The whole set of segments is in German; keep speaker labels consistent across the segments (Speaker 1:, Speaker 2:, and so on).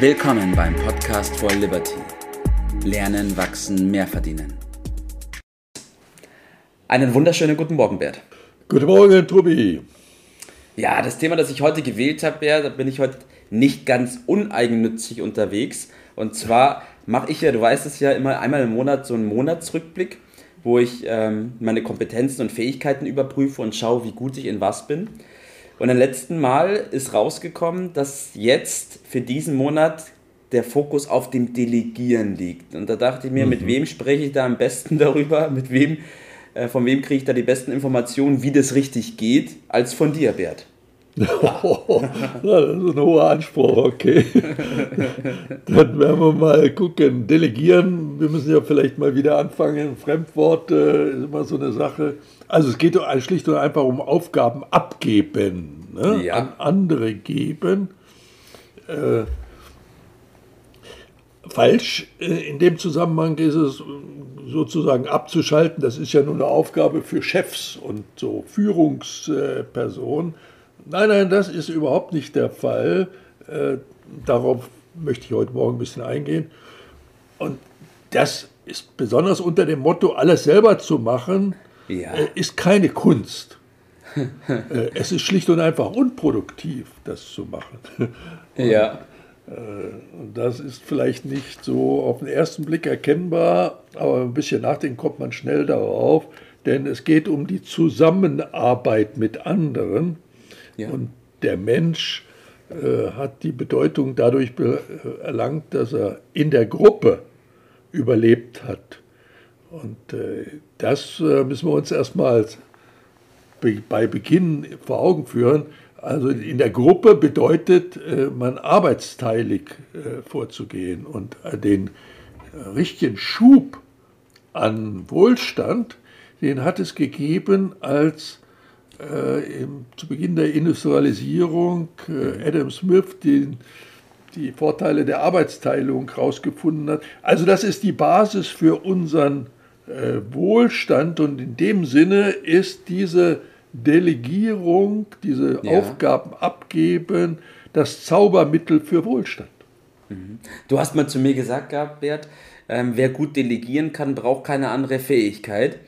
Speaker 1: Willkommen beim Podcast for Liberty. Lernen, wachsen, mehr verdienen. Einen wunderschönen guten Morgen, Bert.
Speaker 2: Guten Morgen, Tobi.
Speaker 1: Ja, das Thema, das ich heute gewählt habe, Bert, da bin ich heute nicht ganz uneigennützig unterwegs. Und zwar mache ich ja, du weißt es ja, immer einmal im Monat so einen Monatsrückblick, wo ich ähm, meine Kompetenzen und Fähigkeiten überprüfe und schaue, wie gut ich in was bin. Und am letzten Mal ist rausgekommen, dass jetzt für diesen Monat der Fokus auf dem Delegieren liegt. Und da dachte ich mir, mhm. mit wem spreche ich da am besten darüber? Mit wem, äh, von wem kriege ich da die besten Informationen, wie das richtig geht, als von dir, Bert?
Speaker 2: Oh, das ist ein hoher Anspruch, okay. Dann werden wir mal gucken. Delegieren, wir müssen ja vielleicht mal wieder anfangen. Fremdwort äh, ist immer so eine Sache. Also es geht schlicht und einfach um Aufgaben abgeben, ne? ja. an andere geben. Äh, falsch äh, in dem Zusammenhang ist es sozusagen abzuschalten. Das ist ja nur eine Aufgabe für Chefs und so Führungspersonen. Nein, nein, das ist überhaupt nicht der Fall. Äh, darauf möchte ich heute Morgen ein bisschen eingehen. Und das ist besonders unter dem Motto, alles selber zu machen, ja. äh, ist keine Kunst. äh, es ist schlicht und einfach unproduktiv, das zu machen.
Speaker 1: und, ja.
Speaker 2: Äh, und das ist vielleicht nicht so auf den ersten Blick erkennbar, aber ein bisschen nachdenken kommt man schnell darauf, denn es geht um die Zusammenarbeit mit anderen. Ja. Und der Mensch äh, hat die Bedeutung dadurch äh, erlangt, dass er in der Gruppe überlebt hat. Und äh, das äh, müssen wir uns erstmal be bei Beginn vor Augen führen. Also in der Gruppe bedeutet äh, man arbeitsteilig äh, vorzugehen und den richtigen Schub an Wohlstand, den hat es gegeben, als äh, im, zu Beginn der Industrialisierung äh, Adam Smith den, die Vorteile der Arbeitsteilung herausgefunden hat. Also das ist die Basis für unseren äh, Wohlstand und in dem Sinne ist diese Delegierung, diese ja. Aufgaben abgeben, das Zaubermittel für Wohlstand.
Speaker 1: Mhm. Du hast mal zu mir gesagt gehabt, Bert, ähm, wer gut delegieren kann, braucht keine andere Fähigkeit,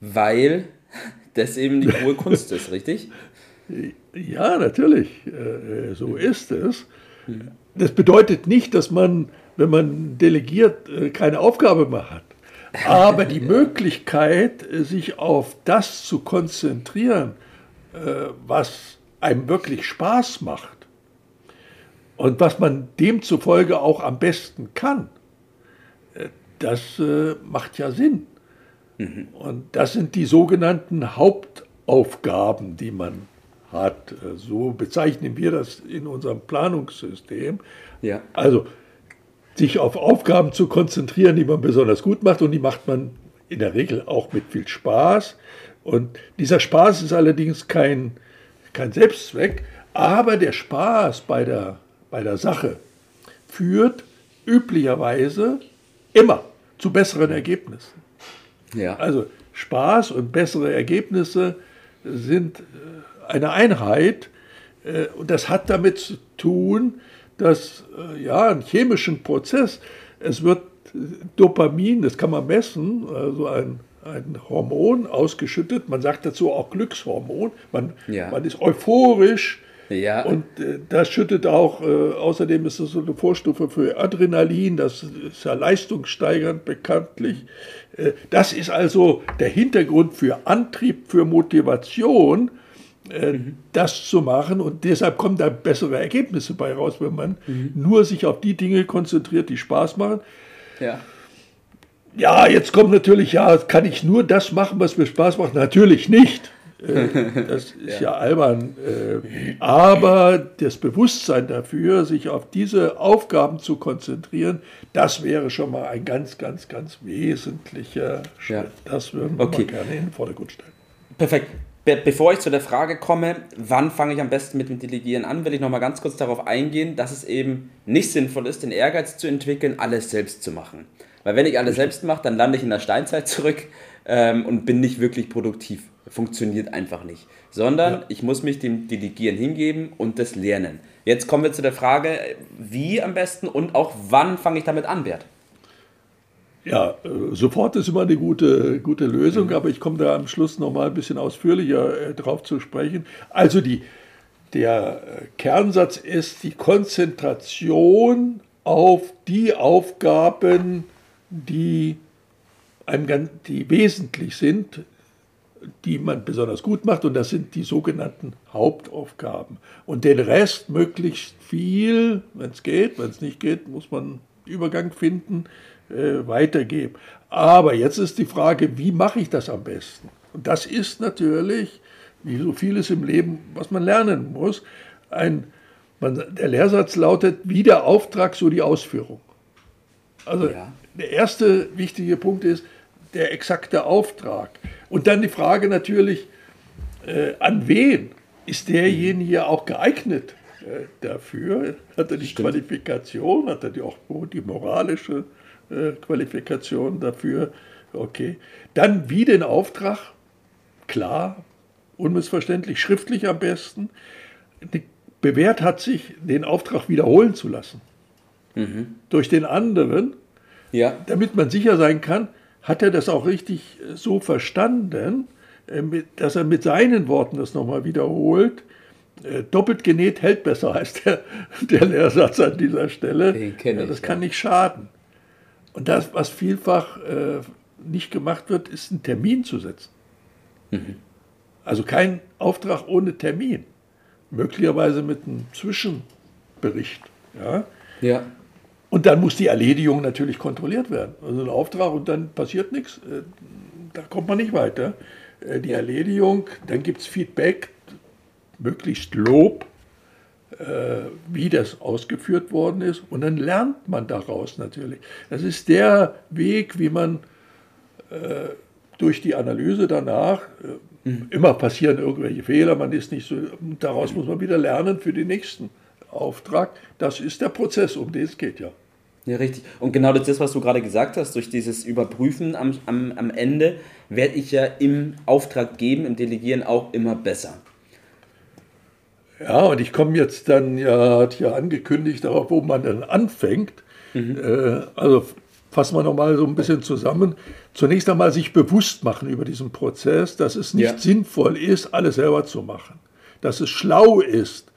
Speaker 1: weil das eben die hohe Kunst ist, richtig?
Speaker 2: Ja, natürlich. Äh, so ist es. Das bedeutet nicht, dass man, wenn man delegiert, äh, keine Aufgabe mehr hat. Aber die Möglichkeit, sich auf das zu konzentrieren, äh, was einem wirklich Spaß macht und was man demzufolge auch am besten kann, das macht ja Sinn. Mhm. Und das sind die sogenannten Hauptaufgaben, die man hat. So bezeichnen wir das in unserem Planungssystem. Ja. Also sich auf Aufgaben zu konzentrieren, die man besonders gut macht und die macht man in der Regel auch mit viel Spaß. Und dieser Spaß ist allerdings kein, kein Selbstzweck, aber der Spaß bei der, bei der Sache führt üblicherweise immer zu besseren Ergebnissen. Ja. Also Spaß und bessere Ergebnisse sind äh, eine Einheit äh, und das hat damit zu tun, dass äh, ja ein chemischen Prozess, es wird Dopamin, das kann man messen, also ein, ein Hormon ausgeschüttet, man sagt dazu auch Glückshormon, man, ja. man ist euphorisch, ja. Und äh, das schüttet auch, äh, außerdem ist es so eine Vorstufe für Adrenalin, das ist ja leistungssteigernd bekanntlich. Äh, das ist also der Hintergrund für Antrieb, für Motivation, äh, mhm. das zu machen. Und deshalb kommen da bessere Ergebnisse bei raus, wenn man mhm. nur sich auf die Dinge konzentriert, die Spaß machen. Ja. Ja, jetzt kommt natürlich, ja, kann ich nur das machen, was mir Spaß macht? Natürlich nicht. Äh, das ist ja, albern. Äh, aber das Bewusstsein dafür, sich auf diese Aufgaben zu konzentrieren, das wäre schon mal ein ganz, ganz, ganz wesentlicher Schritt. Ja. Das würden wir okay. mal gerne in den Vordergrund stellen.
Speaker 1: Perfekt. Be bevor ich zu der Frage komme, wann fange ich am besten mit dem Delegieren an, will ich noch mal ganz kurz darauf eingehen, dass es eben nicht sinnvoll ist, den Ehrgeiz zu entwickeln, alles selbst zu machen. Weil wenn ich alles selbst mache, dann lande ich in der Steinzeit zurück ähm, und bin nicht wirklich produktiv funktioniert einfach nicht. Sondern ja. ich muss mich dem Delegieren hingeben und das lernen. Jetzt kommen wir zu der Frage, wie am besten und auch wann fange ich damit an, Bert?
Speaker 2: Ja, äh, sofort ist immer eine gute, gute Lösung, mhm. aber ich komme da am Schluss nochmal ein bisschen ausführlicher äh, drauf zu sprechen. Also die, der äh, Kernsatz ist die Konzentration auf die Aufgaben, die, einem, die wesentlich sind, die man besonders gut macht, und das sind die sogenannten Hauptaufgaben. Und den Rest möglichst viel, wenn es geht, wenn es nicht geht, muss man Übergang finden, äh, weitergeben. Aber jetzt ist die Frage, wie mache ich das am besten? Und das ist natürlich, wie so vieles im Leben, was man lernen muss, ein, man, der Lehrsatz lautet, wie der Auftrag, so die Ausführung. Also ja. der erste wichtige Punkt ist der exakte Auftrag. Und dann die Frage natürlich, äh, an wen ist derjenige auch geeignet äh, dafür? Hat er die Stimmt. Qualifikation, hat er die auch die moralische äh, Qualifikation dafür. Okay. Dann wie den Auftrag, klar, unmissverständlich, schriftlich am besten. Bewährt hat sich, den Auftrag wiederholen zu lassen. Mhm. Durch den anderen, ja. damit man sicher sein kann, hat er das auch richtig äh, so verstanden, äh, dass er mit seinen Worten das nochmal wiederholt. Doppelt genäht hält besser, heißt der, der Lehrsatz an dieser Stelle. Den kenne das kann nicht schaden. Und das, was vielfach äh, nicht gemacht wird, ist einen Termin zu setzen. Mhm. Also kein Auftrag ohne Termin. Möglicherweise mit einem Zwischenbericht. Ja? ja. Und dann muss die Erledigung natürlich kontrolliert werden. Also ein Auftrag und dann passiert nichts. Äh, da kommt man nicht weiter. Äh, die Erledigung, dann gibt es Feedback, möglichst Lob äh, wie das ausgeführt worden ist. Und dann lernt man daraus natürlich. Das ist der Weg, wie man durch die Analyse danach, mhm. immer passieren irgendwelche Fehler, man ist nicht so, daraus muss man wieder lernen für den nächsten Auftrag. Das ist der Prozess, um den es geht, ja.
Speaker 1: Ja, richtig. Und genau das, was du gerade gesagt hast, durch dieses Überprüfen am, am, am Ende, werde ich ja im Auftrag geben, im Delegieren auch immer besser.
Speaker 2: Ja, und ich komme jetzt dann, ja, hat ja angekündigt, darauf, wo man dann anfängt. Mhm. Äh, also fassen wir nochmal so ein bisschen zusammen. Zunächst einmal sich bewusst machen über diesen Prozess, dass es nicht ja. sinnvoll ist, alles selber zu machen. Dass es schlau ist,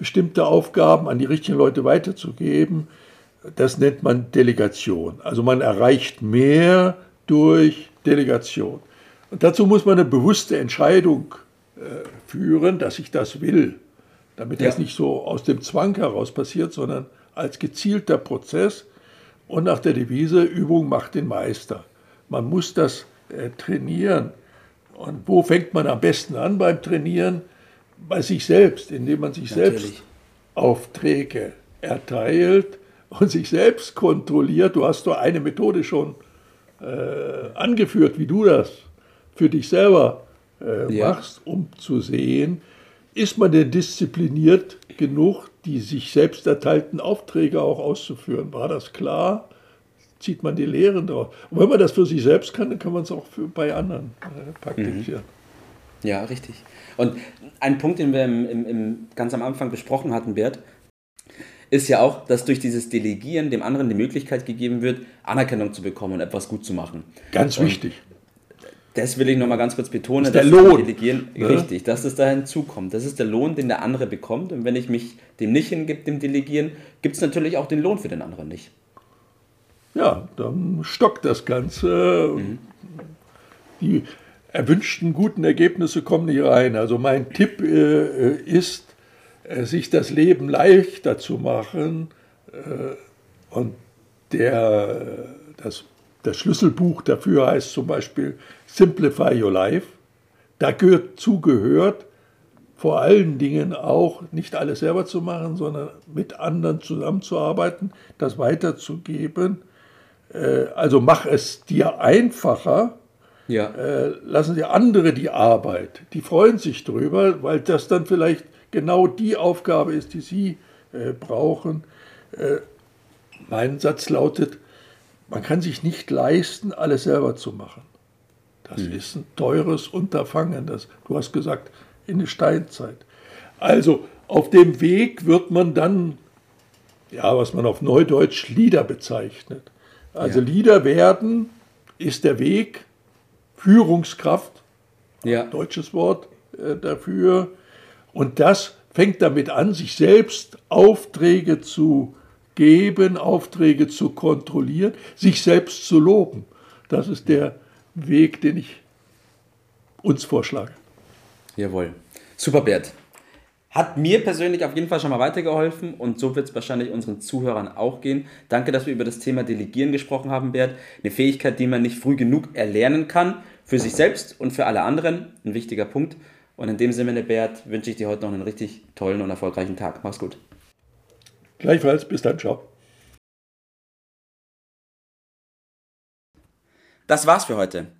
Speaker 2: bestimmte Aufgaben an die richtigen Leute weiterzugeben. Das nennt man Delegation. Also man erreicht mehr durch Delegation. Und dazu muss man eine bewusste Entscheidung äh, führen, dass ich das will. Damit ja. das nicht so aus dem Zwang heraus passiert, sondern als gezielter Prozess und nach der Devise, Übung macht den Meister. Man muss das äh, trainieren. Und wo fängt man am besten an beim Trainieren? Bei sich selbst, indem man sich Natürlich. selbst Aufträge erteilt und sich selbst kontrolliert. Du hast doch eine Methode schon äh, angeführt, wie du das für dich selber äh, ja. machst, um zu sehen, ist man denn diszipliniert genug, die sich selbst erteilten Aufträge auch auszuführen? War das klar? Zieht man die Lehren drauf? Und wenn man das für sich selbst kann, dann kann man es auch für, bei anderen äh, praktizieren.
Speaker 1: Mhm. Ja, richtig. Und ein Punkt, den wir im, im, im, ganz am Anfang besprochen hatten, Bert, ist ja auch, dass durch dieses Delegieren dem anderen die Möglichkeit gegeben wird, Anerkennung zu bekommen und etwas gut zu machen.
Speaker 2: Ganz
Speaker 1: und
Speaker 2: wichtig
Speaker 1: das will ich nochmal ganz kurz betonen.
Speaker 2: Das ist der Lohn. Delegieren,
Speaker 1: ne? Richtig, dass es da hinzukommt. Das ist der Lohn, den der andere bekommt. Und wenn ich mich dem nicht hingebe, dem Delegieren, gibt es natürlich auch den Lohn für den anderen nicht.
Speaker 2: Ja, dann stockt das Ganze. Mhm. Die erwünschten guten Ergebnisse kommen nicht rein. Also mein Tipp äh, ist, äh, sich das Leben leichter zu machen äh, und der, das das Schlüsselbuch dafür heißt zum Beispiel Simplify Your Life. Da gehört zugehört, vor allen Dingen auch nicht alles selber zu machen, sondern mit anderen zusammenzuarbeiten, das weiterzugeben. Äh, also mach es dir einfacher. Ja. Äh, lassen Sie andere die Arbeit. Die freuen sich drüber, weil das dann vielleicht genau die Aufgabe ist, die Sie äh, brauchen. Mein Satz lautet, man kann sich nicht leisten, alles selber zu machen. Das mhm. ist ein teures Unterfangen. Das, du hast gesagt, in der Steinzeit. Also auf dem Weg wird man dann, ja, was man auf Neudeutsch Lieder bezeichnet. Also ja. Lieder werden, ist der Weg, Führungskraft, ja. deutsches Wort äh, dafür. Und das fängt damit an, sich selbst Aufträge zu geben, Aufträge zu kontrollieren, sich selbst zu loben. Das ist der Weg, den ich uns vorschlage.
Speaker 1: Jawohl. Super, Bert. Hat mir persönlich auf jeden Fall schon mal weitergeholfen und so wird es wahrscheinlich unseren Zuhörern auch gehen. Danke, dass wir über das Thema Delegieren gesprochen haben, Bert. Eine Fähigkeit, die man nicht früh genug erlernen kann, für sich selbst und für alle anderen. Ein wichtiger Punkt. Und in dem Sinne, Bert, wünsche ich dir heute noch einen richtig tollen und erfolgreichen Tag. Mach's gut.
Speaker 2: Gleichfalls, bis dann, ciao.
Speaker 1: Das war's für heute.